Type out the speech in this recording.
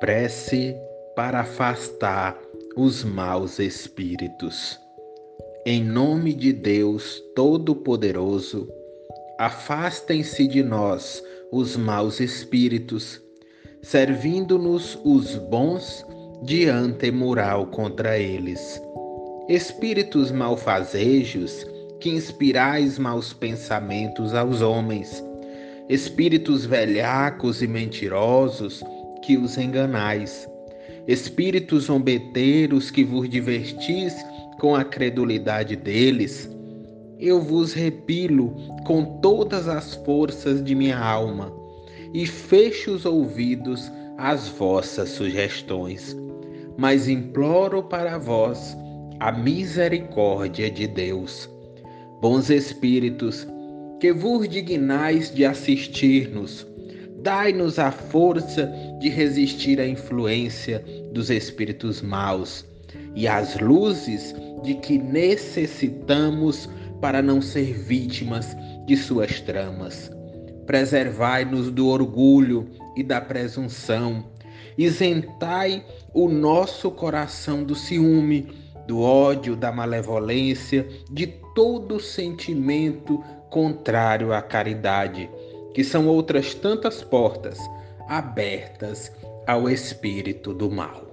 Prece para afastar os maus espíritos. Em nome de Deus Todo-Poderoso, afastem-se de nós os maus espíritos, servindo-nos os bons de antemural contra eles. Espíritos malfazejos, que inspirais maus pensamentos aos homens, espíritos velhacos e mentirosos, que os enganais. Espíritos zombeteiros que vos divertis com a credulidade deles, eu vos repilo com todas as forças de minha alma e fecho os ouvidos às vossas sugestões, mas imploro para vós a misericórdia de Deus. Bons Espíritos, que vos dignais de assistir-nos, Dai-nos a força de resistir à influência dos espíritos maus e as luzes de que necessitamos para não ser vítimas de suas tramas. Preservai-nos do orgulho e da presunção. Isentai o nosso coração do ciúme, do ódio, da malevolência, de todo sentimento contrário à caridade que são outras tantas portas abertas ao espírito do mal.